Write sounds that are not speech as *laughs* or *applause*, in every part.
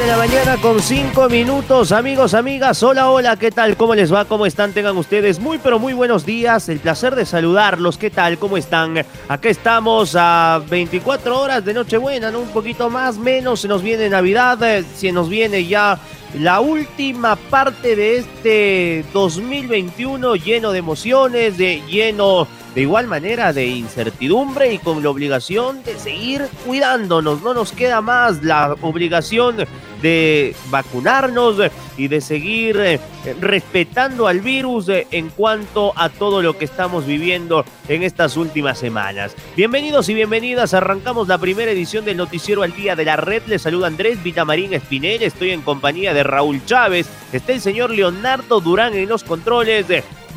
de la mañana con 5 minutos, amigos, amigas. Hola, hola, ¿qué tal? ¿Cómo les va? ¿Cómo están? Tengan ustedes muy, pero muy buenos días. El placer de saludarlos. ¿Qué tal? ¿Cómo están? Acá estamos a 24 horas de Nochebuena, ¿no? Un poquito más, menos. Se nos viene Navidad, eh, se nos viene ya la última parte de este 2021 lleno de emociones, de lleno de igual manera de incertidumbre y con la obligación de seguir cuidándonos. No nos queda más la obligación de vacunarnos y de seguir eh, respetando al virus eh, en cuanto a todo lo que estamos viviendo en estas últimas semanas. Bienvenidos y bienvenidas, arrancamos la primera edición del Noticiero al Día de la Red. Les saluda Andrés Vitamarín Espinel, estoy en compañía de Raúl Chávez, está el señor Leonardo Durán en los controles.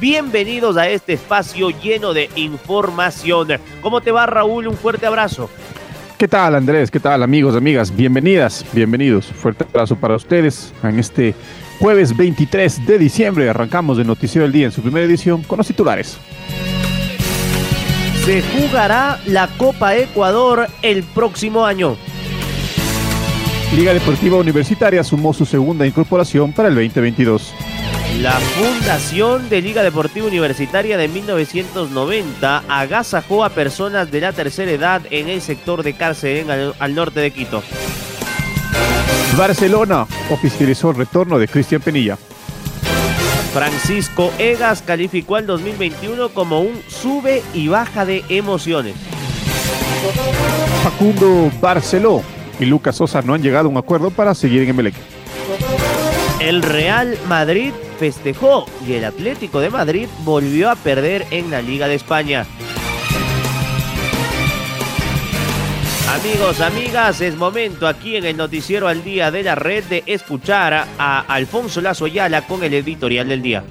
Bienvenidos a este espacio lleno de información. ¿Cómo te va Raúl? Un fuerte abrazo. ¿Qué tal Andrés? ¿Qué tal amigos, amigas? Bienvenidas, bienvenidos. Fuerte abrazo para ustedes en este jueves 23 de diciembre. Arrancamos el Noticiero del Día en su primera edición con los titulares. Se jugará la Copa Ecuador el próximo año. Liga Deportiva Universitaria sumó su segunda incorporación para el 2022. La Fundación de Liga Deportiva Universitaria de 1990 agasajó a personas de la tercera edad en el sector de cárcel al, al norte de Quito. Barcelona oficializó el retorno de Cristian Penilla. Francisco Egas calificó al 2021 como un sube y baja de emociones. Facundo Barceló y Lucas Sosa no han llegado a un acuerdo para seguir en Emelec. El Real Madrid festejó y el Atlético de Madrid volvió a perder en la Liga de España. Amigos, amigas, es momento aquí en el Noticiero al Día de la Red de escuchar a Alfonso Lazo Ayala con el editorial del día.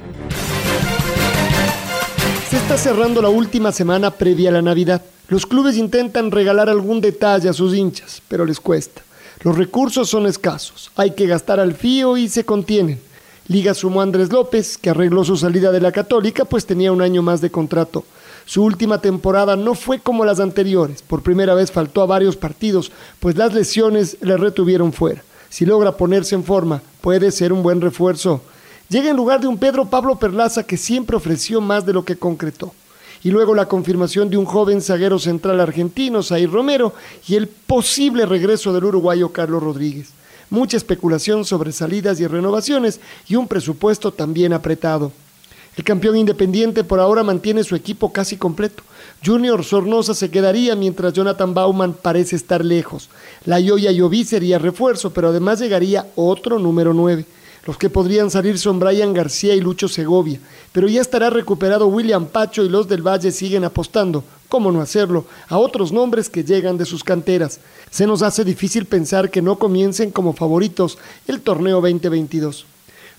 Se está cerrando la última semana previa a la Navidad. Los clubes intentan regalar algún detalle a sus hinchas, pero les cuesta. Los recursos son escasos, hay que gastar al fío y se contienen. Liga sumó a Andrés López, que arregló su salida de la Católica, pues tenía un año más de contrato. Su última temporada no fue como las anteriores. Por primera vez faltó a varios partidos, pues las lesiones le retuvieron fuera. Si logra ponerse en forma, puede ser un buen refuerzo. Llega en lugar de un Pedro Pablo Perlaza que siempre ofreció más de lo que concretó y luego la confirmación de un joven zaguero central argentino, Zair Romero, y el posible regreso del uruguayo Carlos Rodríguez. Mucha especulación sobre salidas y renovaciones y un presupuesto también apretado. El campeón independiente por ahora mantiene su equipo casi completo. Junior Sornosa se quedaría mientras Jonathan Bauman parece estar lejos. La Yoya Yoví sería refuerzo, pero además llegaría otro número 9. Los que podrían salir son Brian García y Lucho Segovia, pero ya estará recuperado William Pacho y los del Valle siguen apostando, cómo no hacerlo, a otros nombres que llegan de sus canteras. Se nos hace difícil pensar que no comiencen como favoritos el torneo 2022.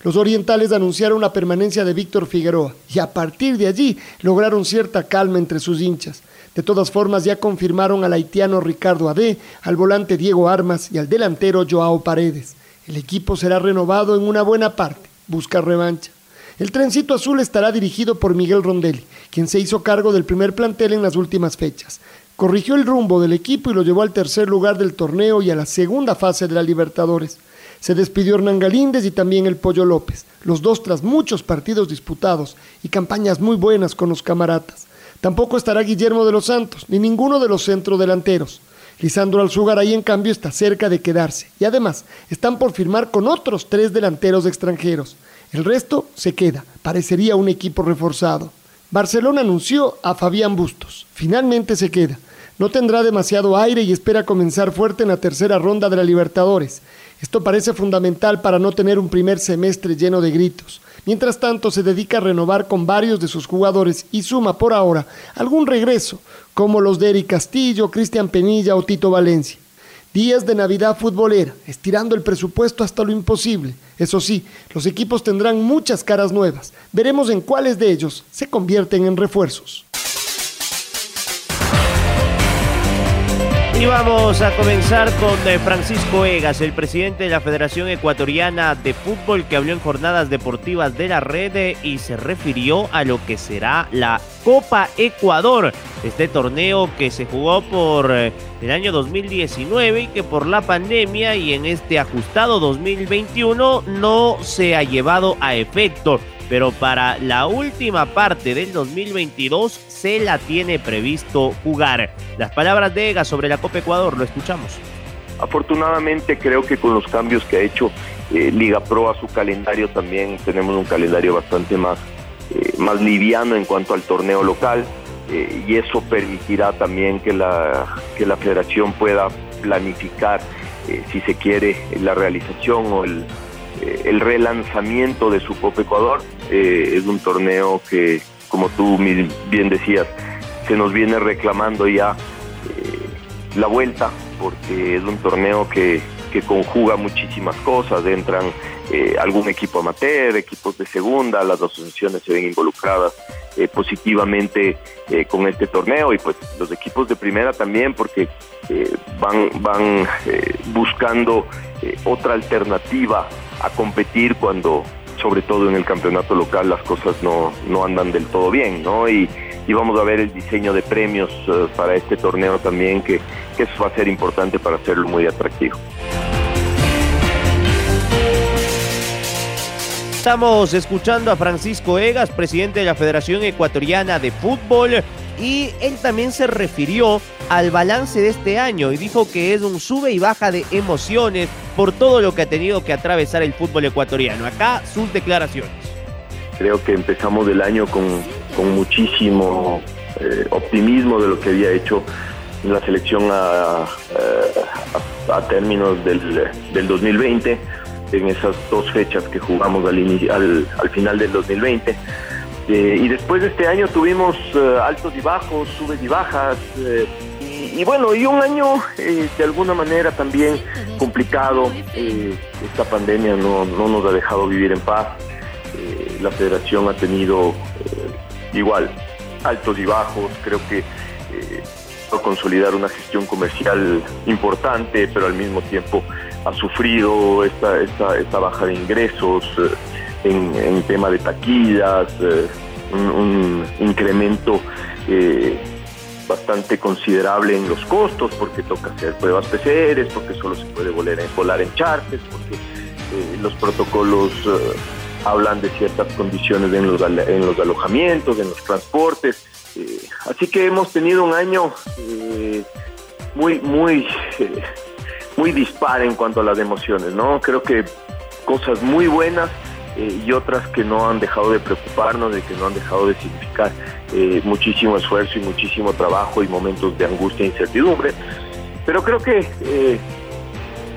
Los orientales anunciaron la permanencia de Víctor Figueroa y a partir de allí lograron cierta calma entre sus hinchas. De todas formas ya confirmaron al haitiano Ricardo Ade, al volante Diego Armas y al delantero Joao Paredes. El equipo será renovado en una buena parte, busca revancha. El trencito azul estará dirigido por Miguel Rondelli, quien se hizo cargo del primer plantel en las últimas fechas. Corrigió el rumbo del equipo y lo llevó al tercer lugar del torneo y a la segunda fase de la Libertadores. Se despidió Hernán Galíndez y también el Pollo López, los dos tras muchos partidos disputados y campañas muy buenas con los camaratas. Tampoco estará Guillermo de los Santos, ni ninguno de los centrodelanteros. Lisandro Alzugaray, en cambio, está cerca de quedarse. Y además, están por firmar con otros tres delanteros extranjeros. El resto se queda. Parecería un equipo reforzado. Barcelona anunció a Fabián Bustos. Finalmente se queda. No tendrá demasiado aire y espera comenzar fuerte en la tercera ronda de la Libertadores. Esto parece fundamental para no tener un primer semestre lleno de gritos. Mientras tanto, se dedica a renovar con varios de sus jugadores y suma por ahora algún regreso, como los de Eric Castillo, Cristian Penilla o Tito Valencia. Días de Navidad futbolera, estirando el presupuesto hasta lo imposible. Eso sí, los equipos tendrán muchas caras nuevas. Veremos en cuáles de ellos se convierten en refuerzos. Y vamos a comenzar con eh, Francisco Egas, el presidente de la Federación Ecuatoriana de Fútbol, que habló en jornadas deportivas de la red eh, y se refirió a lo que será la Copa Ecuador, este torneo que se jugó por eh, el año 2019 y que por la pandemia y en este ajustado 2021 no se ha llevado a efecto pero para la última parte del 2022 se la tiene previsto jugar. Las palabras de Ega sobre la Copa Ecuador, lo escuchamos. Afortunadamente creo que con los cambios que ha hecho eh, Liga Pro a su calendario también tenemos un calendario bastante más, eh, más liviano en cuanto al torneo local eh, y eso permitirá también que la, que la federación pueda planificar si se quiere la realización o el, el relanzamiento de su Copa Ecuador. es un torneo que, como tú bien decías, se nos viene reclamando ya la vuelta porque es un torneo que, conjuga muchísimas cosas, entran eh, algún equipo amateur, equipos de segunda, las asociaciones se ven involucradas eh, positivamente eh, con este torneo y pues los equipos de primera también porque van, van buscando otra alternativa a competir cuando sobre todo en el campeonato local las cosas no, no andan del todo bien, ¿no? Y, y vamos a ver el diseño de premios eh, para este torneo también, que, que eso va a ser importante para hacerlo muy atractivo. Estamos escuchando a Francisco Egas, presidente de la Federación Ecuatoriana de Fútbol, y él también se refirió al balance de este año y dijo que es un sube y baja de emociones por todo lo que ha tenido que atravesar el fútbol ecuatoriano. Acá sus declaraciones. Creo que empezamos el año con con muchísimo eh, optimismo de lo que había hecho la selección a, a, términos del, del, 2020, en esas dos fechas que jugamos al, al, al final del 2020. Eh, y después de este año tuvimos eh, altos y bajos, subes y bajas. y, bueno, y un año de alguna manera también complicado. esta pandemia no, no, nos ha dejado vivir en paz. la federación ha tenido igual, altos y bajos, creo que eh, consolidar una gestión comercial importante, pero al mismo tiempo ha sufrido esta, esta, esta baja de ingresos eh, en, tema de taquillas, eh, un, incremento eh, bastante considerable en los costos, porque toca hacer pruebas PCR, porque solo se puede volar volar en chartes, porque los protocolos hablan de ciertas condiciones en los, en los alojamientos, en los transportes. Eh, así que hemos tenido un año eh, muy, muy, eh, muy dispar en cuanto a las emociones, ¿no? Creo que cosas muy buenas y otras que no han dejado de preocuparnos, de que no han dejado de significar muchísimo esfuerzo y muchísimo trabajo y momentos de angustia e incertidumbre. Pero creo que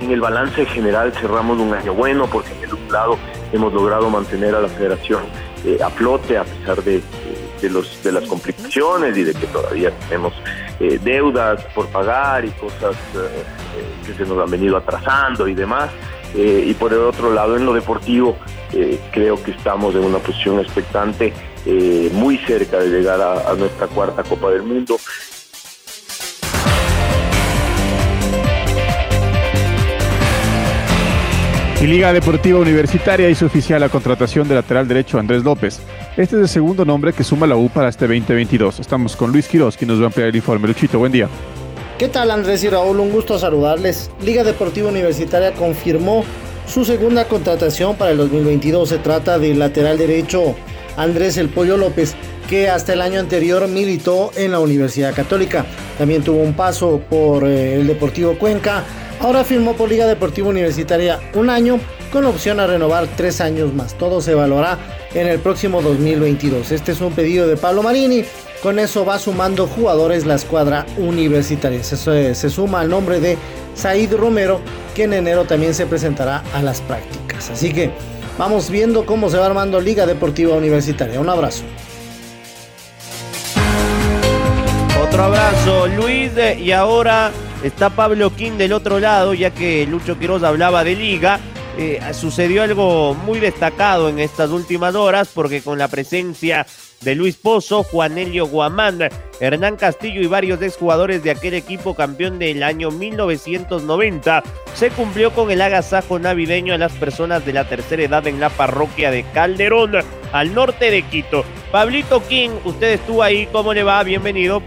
en el balance general cerramos un año bueno porque en el lado hemos logrado mantener a la federación eh, a flote a pesar de, los, de las complicaciones y de que todavía tenemos eh, deudas por pagar y cosas eh, que se nos han venido atrasando y demás. Y por el otro lado, en lo deportivo, creo que estamos en una posición expectante, muy cerca de llegar a nuestra cuarta Copa del Mundo Y Liga Deportiva Universitaria hizo oficial la contratación de lateral derecho Andrés López. Este es el segundo nombre que suma la U para este 2022. Estamos con Luis Quiroz, quien nos va a ampliar el informe. Luchito, buen día. ¿Qué tal Andrés y Raúl? Un gusto saludarles. Liga Deportiva Universitaria confirmó su segunda contratación para el 2022. Se trata del lateral derecho Andrés El Pollo López, que hasta el año anterior militó en la Universidad Católica. También tuvo un paso por eh, el Deportivo Cuenca Ahora firmó por Liga Deportiva Universitaria un año con opción a renovar tres años más. Todo se evaluará en el próximo 2022. Este es un pedido de Pablo Marini Con eso va sumando jugadores la escuadra universitaria. Se, suma al nombre de Said Romero, que en enero también se presentará a las prácticas. Así que vamos viendo cómo se va armando Liga Deportiva Universitaria. Un abrazo. Otro abrazo, Luis. Y ahora está Pablo King del otro lado, ya que Lucho Quiroz hablaba de liga. Eh, sucedió algo muy destacado en estas últimas horas, porque con la presencia de Luis Pozo, Juan Elio Guamán, Hernán Castillo y varios exjugadores de aquel equipo campeón del año 1990, se cumplió con el agasajo navideño a las personas de la tercera edad en la parroquia de Calderón, al norte de Quito. Pablito King, usted estuvo ahí, ¿cómo le va? Bienvenido.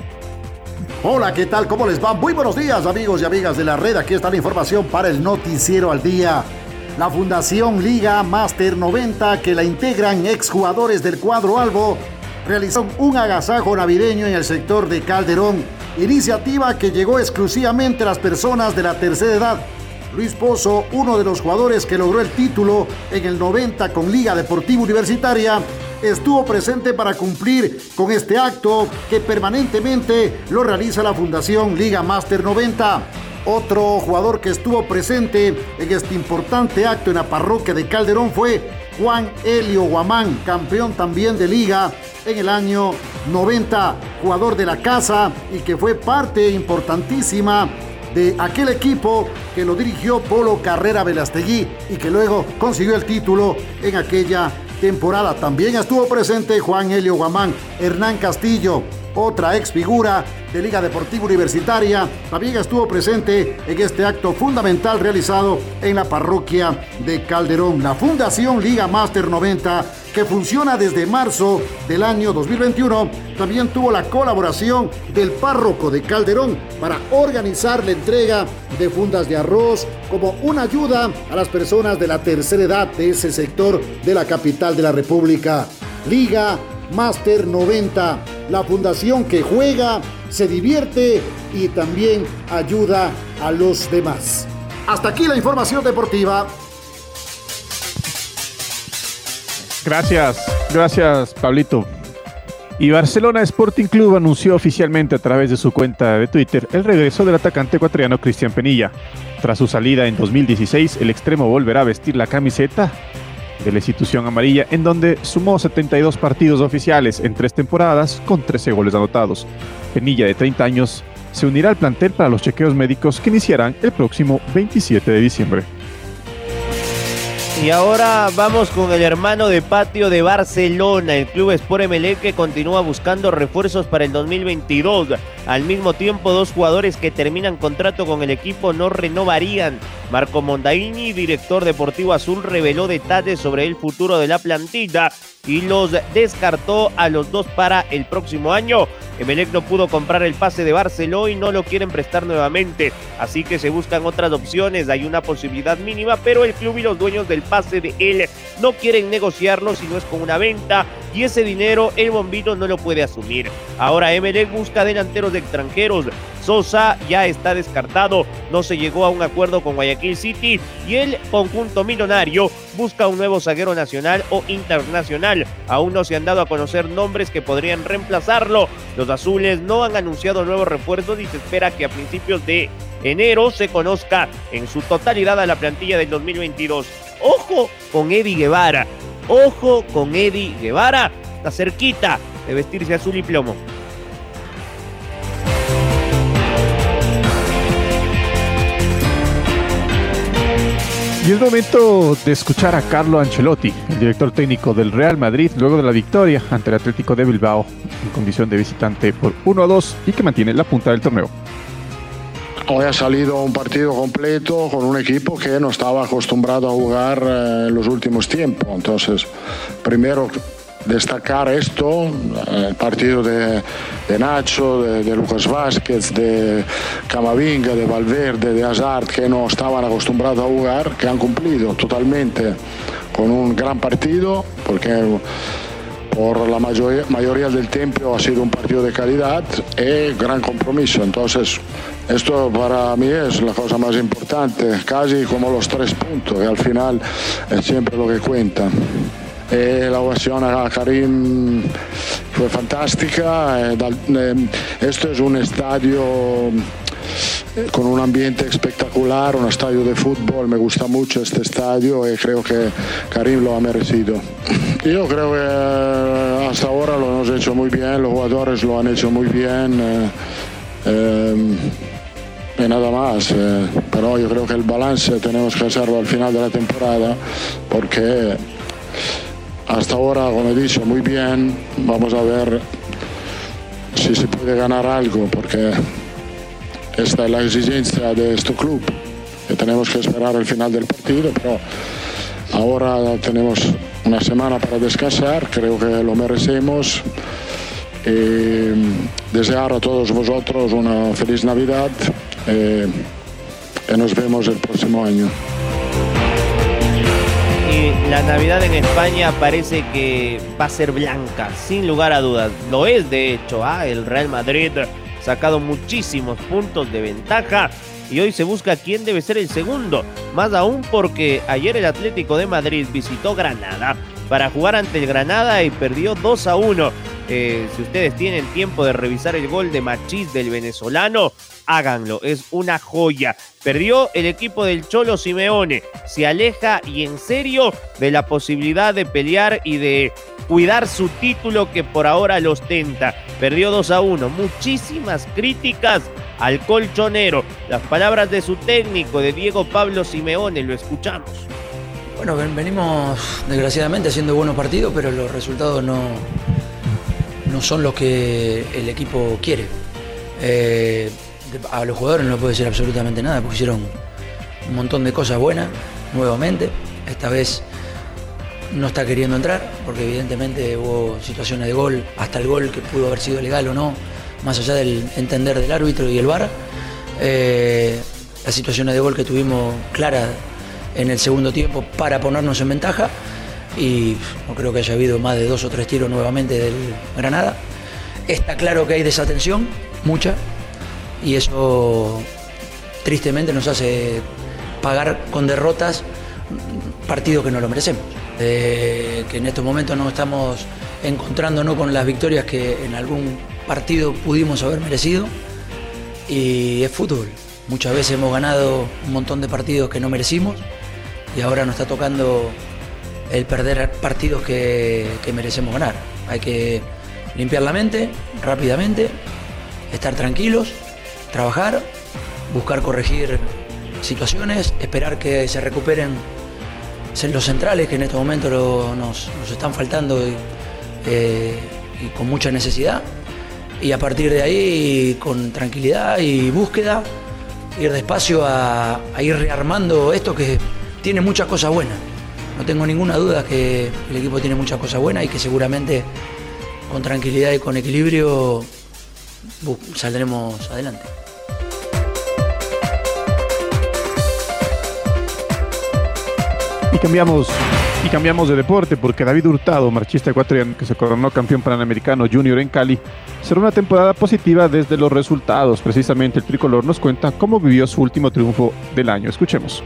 Hola, ¿qué tal? ¿Cómo les va? Muy buenos días, amigos y amigas de la red. Aquí está la información para el Noticiero al Día. La Fundación Liga Master 90, que la integran exjugadores del cuadro Albo, realizó un agasajo navideño en el sector de Calderón, iniciativa que llegó exclusivamente a las personas de la tercera edad. Luis Pozo, uno de los jugadores que logró el título en el 90 con Liga Deportiva Universitaria, estuvo presente para cumplir con este acto que permanentemente lo realiza la Fundación Liga Master 90. Otro jugador que estuvo presente en este importante acto en la parroquia de Calderón fue Juan Helio Guamán, campeón también de liga en el año 90, jugador de la casa y que fue parte importantísima de aquel equipo que lo dirigió Polo Carrera Velastegui y que luego consiguió el título en aquella temporada. También estuvo presente Juan Helio Guamán, Hernán Castillo, otra ex figura de Liga Deportiva Universitaria, también estuvo presente en este acto fundamental realizado en la parroquia de Calderón. La Fundación Liga Master 90, que funciona desde marzo del año 2021, también tuvo la colaboración del párroco de Calderón para organizar la entrega de fundas de arroz como una ayuda a las personas de la tercera edad de ese sector de la capital de la República. Liga Master 90, la fundación que juega, se divierte y también ayuda a los demás. Hasta aquí la información deportiva. Gracias, gracias Pablito. Y Barcelona Sporting Club anunció oficialmente a través de su cuenta de Twitter el regreso del atacante ecuatoriano Cristian Penilla. Tras su salida en 2016, el extremo volverá a vestir la camiseta de la institución amarilla, en donde sumó 72 partidos oficiales en tres temporadas con 13 goles anotados. Penilla, de 30 años, se unirá al plantel para los chequeos médicos que iniciarán el próximo 27 de diciembre. Y ahora vamos con el hermano de patio de Barcelona, el club Sport Emelec que continúa buscando refuerzos para el 2022. Al mismo tiempo, dos jugadores que terminan contrato con el equipo no renovarían. Marco Mondaini, director deportivo azul, reveló detalles sobre el futuro de la plantilla y los descartó a los dos para el próximo año. Emelec no pudo comprar el pase de Barcelona y no lo quieren prestar nuevamente, así que se buscan otras opciones. Hay una posibilidad mínima, pero el club y los dueños del pase de él no quieren negociarlo si no es con una venta y ese dinero el bombino no lo puede asumir. Ahora Emelec busca delanteros de extranjeros. Sosa ya está descartado, no se llegó a un acuerdo con Guayaquil City y el conjunto millonario busca un nuevo zaguero nacional o internacional. Aún no se han dado a conocer nombres que podrían reemplazarlo. Los azules no han anunciado nuevos refuerzos y se espera que a principios de enero se conozca en su totalidad a la plantilla del 2022. Ojo con Eddie Guevara. Ojo con Eddie Guevara. Está cerquita de vestirse azul y plomo. Y es momento de escuchar a Carlo Ancelotti, el director técnico del Real Madrid, luego de la victoria ante el Atlético de Bilbao en condición de visitante por 1 a 2 y que mantiene la punta del torneo. Hoy ha salido un partido completo con un equipo que no estaba acostumbrado a jugar eh, en los últimos tiempos. Entonces, primero destacar esto, el partido de, Nacho, de, Lucas Vázquez, de Camavinga, de Valverde, de Hazard, que no estaban acostumbrados a jugar, que han cumplido totalmente con un gran partido, porque por la mayoría, mayoría del tiempo ha sido un partido de calidad y gran compromiso. Entonces, esto para mí es la cosa más importante, casi como los tres puntos, que al final es siempre lo que cuenta. e la ovación a Karim fue fantástica. Esto es un estadio con un ambiente espectacular, un estadio de fútbol. Me gusta mucho este estadio y creo que Karim lo ha merecido. Yo creo que hasta ahora lo hemos hecho muy bien, los jugadores lo han hecho muy bien. Eh, eh, y nada más, eh, pero yo creo que el balance tenemos que hacerlo al final de la temporada porque hasta ahora, como he dicho, muy bien. Vamos a ver si se puede ganar algo porque esta es la exigencia de este club, que tenemos que esperar el final del partido, pero ahora tenemos una semana para descansar, creo que lo merecemos. Y desear a todos vosotros una feliz Navidad eh, y nos vemos el próximo año. La Navidad en España parece que va a ser blanca, sin lugar a dudas. Lo es, de hecho, ¿ah? el Real Madrid sacado muchísimos puntos de ventaja y hoy se busca quién debe ser el segundo, más aún porque ayer el Atlético de Madrid visitó Granada para jugar ante el Granada y perdió 2 a 1. Eh, si ustedes tienen tiempo de revisar el gol de Machís del venezolano, háganlo, es una joya. Perdió el equipo del Cholo Simeone, se aleja y en serio de la posibilidad de pelear y de cuidar su título que por ahora lo ostenta. Perdió 2 a 1, muchísimas críticas al colchonero. Las palabras de su técnico, de Diego Pablo Simeone, lo escuchamos. Bueno, venimos desgraciadamente haciendo buenos partidos, pero los resultados no, no son los que el equipo quiere. Eh, a los jugadores no les puedo decir absolutamente nada, porque hicieron un montón de cosas buenas nuevamente. Esta vez no está queriendo entrar, porque evidentemente hubo situaciones de gol, hasta el gol que pudo haber sido legal o no, más allá del entender del árbitro y el VAR. Eh, las situaciones de gol que tuvimos claras en el segundo tiempo para ponernos en ventaja y no creo que haya habido más de dos o tres tiros nuevamente del Granada. Está claro que hay desatención, mucha, y eso tristemente nos hace pagar con derrotas partidos que no lo merecemos. que en estos momentos no estamos encontrándonos con las victorias que en algún partido pudimos haber merecido y es fútbol. Muchas veces hemos ganado un montón de partidos que no merecimos y ahora nos está tocando el perder partidos que, que merecemos ganar. Hay que limpiar la mente rápidamente, estar tranquilos trabajar, buscar corregir situaciones, esperar que se recuperen los centrales que en estos momentos nos, están faltando eh, y, con mucha necesidad. Y a partir de ahí, con tranquilidad y búsqueda, ir despacio a, a ir rearmando esto que tiene muchas cosas buenas. No tengo ninguna duda que el equipo tiene muchas cosas buenas y que seguramente con tranquilidad y con equilibrio saldremos adelante. Y cambiamos, y cambiamos de deporte porque David Hurtado, marchista ecuatoriano que se coronó campeón panamericano junior en Cali, será una temporada positiva desde los resultados. Precisamente el tricolor nos cuenta cómo vivió su último triunfo del año. Escuchemos.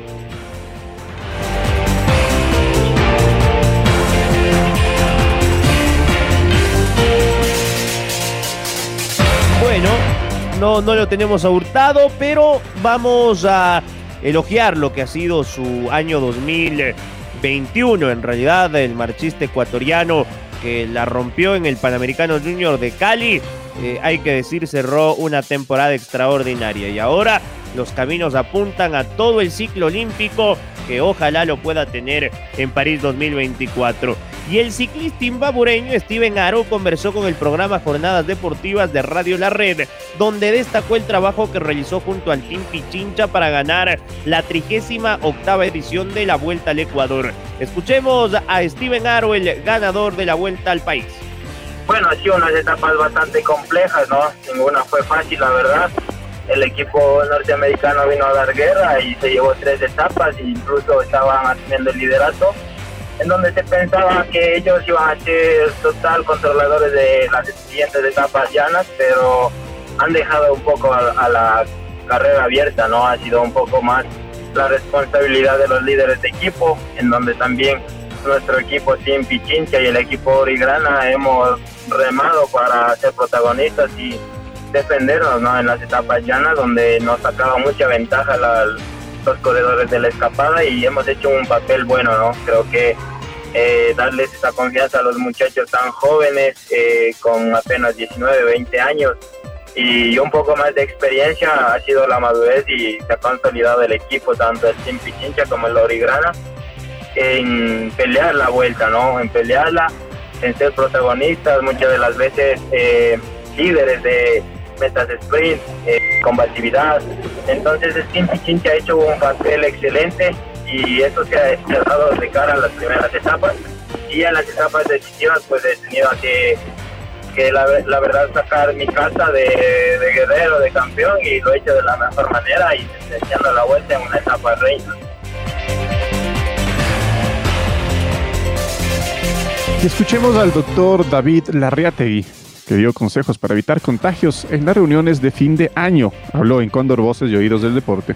No, no lo tenemos a Hurtado, pero vamos a elogiar lo que ha sido su año 2021. En realidad, el marchista ecuatoriano que la rompió en el Panamericano Junior de Cali, eh, hay que decir, cerró una temporada extraordinaria. Y ahora los caminos apuntan a todo el ciclo olímpico que ojalá lo pueda tener en París 2024. Y el ciclista imbabureño Steven Aro conversó con el programa Jornadas Deportivas de Radio La Red, donde destacó el trabajo que realizó junto al Team Pichincha para ganar la trigésima octava edición de la Vuelta al Ecuador. Escuchemos a Steven Aro, el ganador de la Vuelta al país. Bueno, ha sido unas etapas bastante complejas, ¿no? Ninguna fue fácil, la verdad. El equipo norteamericano vino a dar guerra y se llevó tres etapas e incluso estaban asumiendo el liderato en donde se pensaba que ellos iban a ser total controladores de las siguientes etapas llanas, pero han dejado un poco a, la carrera abierta, ¿no? Ha sido un poco más la responsabilidad de los líderes de equipo, en donde también nuestro equipo Team Pichincha y el equipo Origrana hemos remado para ser protagonistas y defendernos ¿no? en las etapas llanas donde nos sacaba mucha ventaja la, los corredores de la escapada y hemos hecho un papel bueno, ¿no? Creo que eh, darles esa confianza a los muchachos tan jóvenes, eh, con apenas 19, 20 años y un poco más de experiencia ha sido la madurez y se ha consolidado el equipo, tanto el Team Pichincha como el Lorigrana, en pelear la vuelta, ¿no? En pelearla, en ser protagonistas, muchas de las veces eh, líderes de metas de sprint, eh, combatividad. Entonces el Team ha hecho un papel excelente y eso se ha, dado de cara a las primeras etapas y a las etapas decisivas pues he tenido que, que la, la verdad sacar mi casa de, de, guerrero, de campeón y lo he hecho de la mejor manera y echando la vuelta en una etapa reina. Escuchemos al doctor David Larriategui, que dio consejos para evitar contagios en las reuniones de fin de año. Habló en Cóndor Voces y Oídos del Deporte.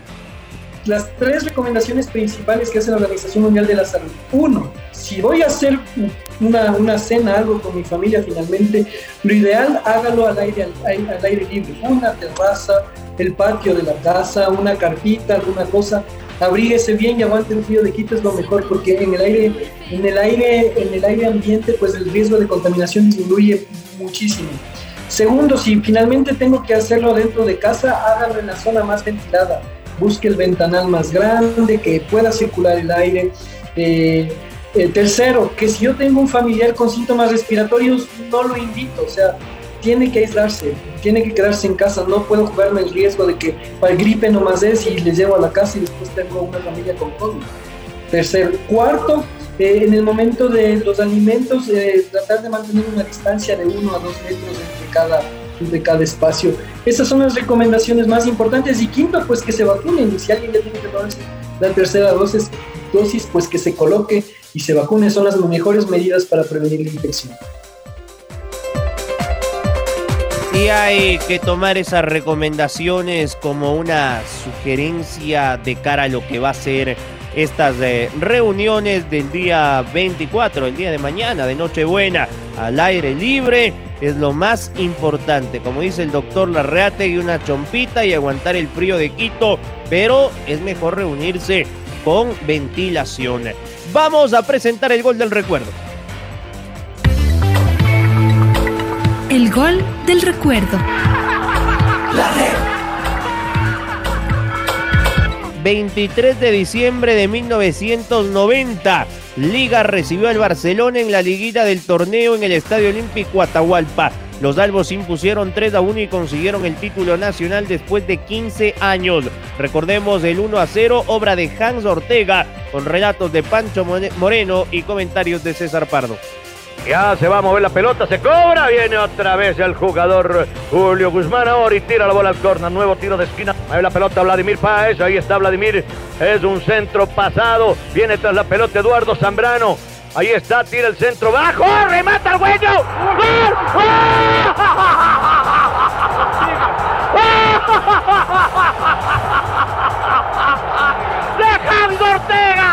Las tres recomendaciones principales que hace la Organización Mundial de la Salud. Uno, si voy a hacer una, una cena, algo con mi familia finalmente, lo ideal hágalo al aire, al, al aire libre. Una terraza, el patio de la casa, una carpita, alguna cosa abríguese bien y aguante el frío de Quito es lo mejor porque en el aire en el aire en el aire ambiente pues el riesgo de contaminación disminuye muchísimo. Segundo si finalmente tengo que hacerlo dentro de casa hágalo en la zona más ventilada. Busque el ventanal más grande que pueda circular el aire. Eh, eh, tercero que si yo tengo un familiar con síntomas respiratorios no lo invito. O sea tiene que aislarse, tiene que quedarse en casa, no puedo jugarme el riesgo de que para gripe nomás es y les llevo a la casa y después tengo una familia con COVID. Tercer, cuarto, eh, en el momento de los alimentos, eh, tratar de mantener una distancia de uno a dos metros entre cada, entre cada espacio. Esas son las recomendaciones más importantes. Y quinto, pues que se vacunen. Si alguien ya tiene que tomarse la tercera dosis, dosis, pues que se coloque y se vacune. Son las mejores medidas para prevenir la infección. Y hay que tomar esas recomendaciones como una sugerencia de cara a lo que va a ser estas eh, reuniones del día 24, el día de mañana, de Nochebuena, al aire libre. Es lo más importante, como dice el doctor Larreate, y una chompita y aguantar el frío de Quito, pero es mejor reunirse con ventilación. Vamos a presentar el gol del recuerdo. El gol del recuerdo. La 23 de diciembre de 1990. Liga recibió al Barcelona en la liguilla del torneo en el Estadio Olímpico Atahualpa. Los albos impusieron 3 a 1 y consiguieron el título nacional después de 15 años. Recordemos el 1 a 0, obra de Hans Ortega, con relatos de Pancho Moreno y comentarios de César Pardo. Ya se va a mover la pelota, se cobra, viene otra vez el jugador Julio Guzmán ahora y tira la bola al corner, nuevo tiro de esquina, mueve la pelota Vladimir Páez, ahí está Vladimir, es un centro pasado, viene tras la pelota Eduardo Zambrano, ahí está, tira el centro bajo, remata el *laughs* ¡De Ortega!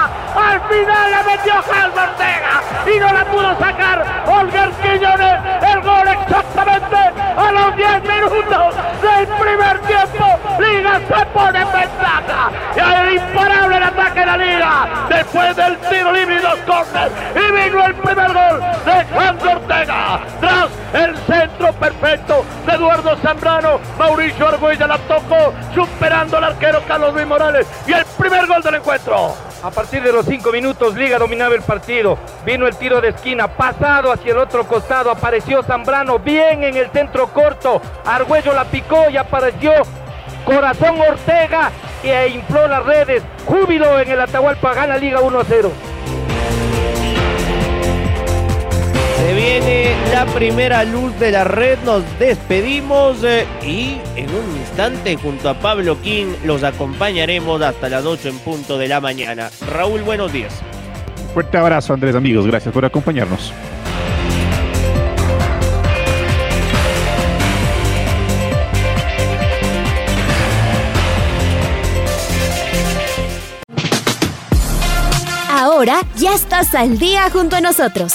Y no la pudo sacar Olger Quiñones. El gol exactamente a los 10 minutos del primer tiempo. Liga se pone en ventaja. Y hay imparable el ataque de la Liga. Después del tiro libre y dos corners. Y vino el primer gol de Hans Ortega. Tras el centro perfecto de Eduardo Zambrano. Mauricio Argüella la tocó superando al arquero Carlos Luis Morales. Y el primer gol del encuentro. A partir de los cinco minutos, Liga dominaba el partido. Vino el tiro de esquina, pasado hacia el otro costado. Apareció Zambrano bien en el centro corto. Argüello la picó y apareció Corazón Ortega que infló las redes. Júbilo en el Atahualpa, gana Liga 1 a 0. Se viene la primera luz de la red, nos despedimos eh, y en un instante junto a Pablo King los acompañaremos hasta las 8 en punto de la mañana. Raúl, buenos días. Fuerte abrazo Andrés amigos, gracias por acompañarnos. ahora ya estás al día junto a nosotros.